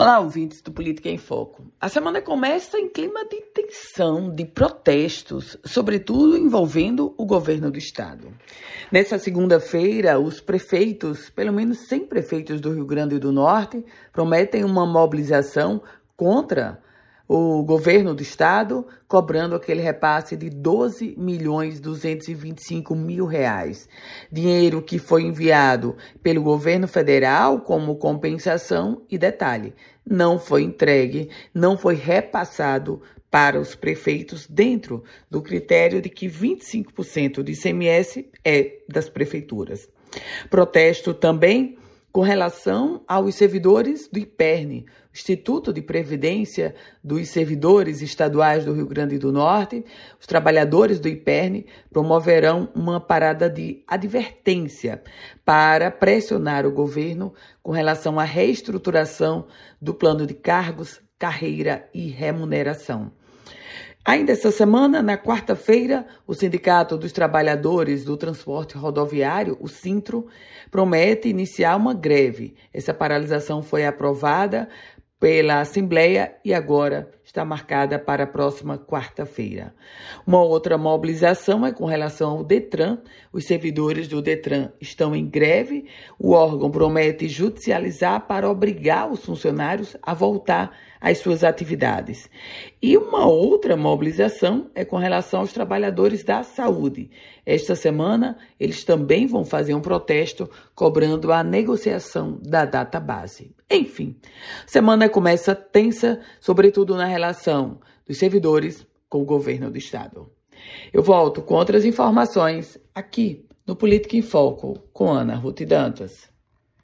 Olá, ouvintes do Política em Foco. A semana começa em clima de tensão, de protestos, sobretudo envolvendo o governo do estado. Nessa segunda-feira, os prefeitos, pelo menos 100 prefeitos do Rio Grande do Norte, prometem uma mobilização contra o governo do estado cobrando aquele repasse de 12 milhões 225 mil reais, dinheiro que foi enviado pelo governo federal como compensação e detalhe, não foi entregue, não foi repassado para os prefeitos dentro do critério de que 25% do ICMS é das prefeituras. Protesto também com relação aos servidores do IPERNE, Instituto de Previdência dos Servidores Estaduais do Rio Grande do Norte, os trabalhadores do IPERNE promoverão uma parada de advertência para pressionar o governo com relação à reestruturação do plano de cargos, carreira e remuneração. Ainda essa semana, na quarta-feira, o Sindicato dos Trabalhadores do Transporte Rodoviário, o Sintro, promete iniciar uma greve. Essa paralisação foi aprovada pela Assembleia e agora está marcada para a próxima quarta-feira. Uma outra mobilização é com relação ao Detran. Os servidores do Detran estão em greve. O órgão promete judicializar para obrigar os funcionários a voltar às suas atividades. E uma outra mobilização é com relação aos trabalhadores da saúde. Esta semana, eles também vão fazer um protesto cobrando a negociação da data base. Enfim, semana começa tensa, sobretudo na relação dos servidores com o governo do Estado. Eu volto com outras informações aqui no Política em Foco com Ana Ruth Dantas.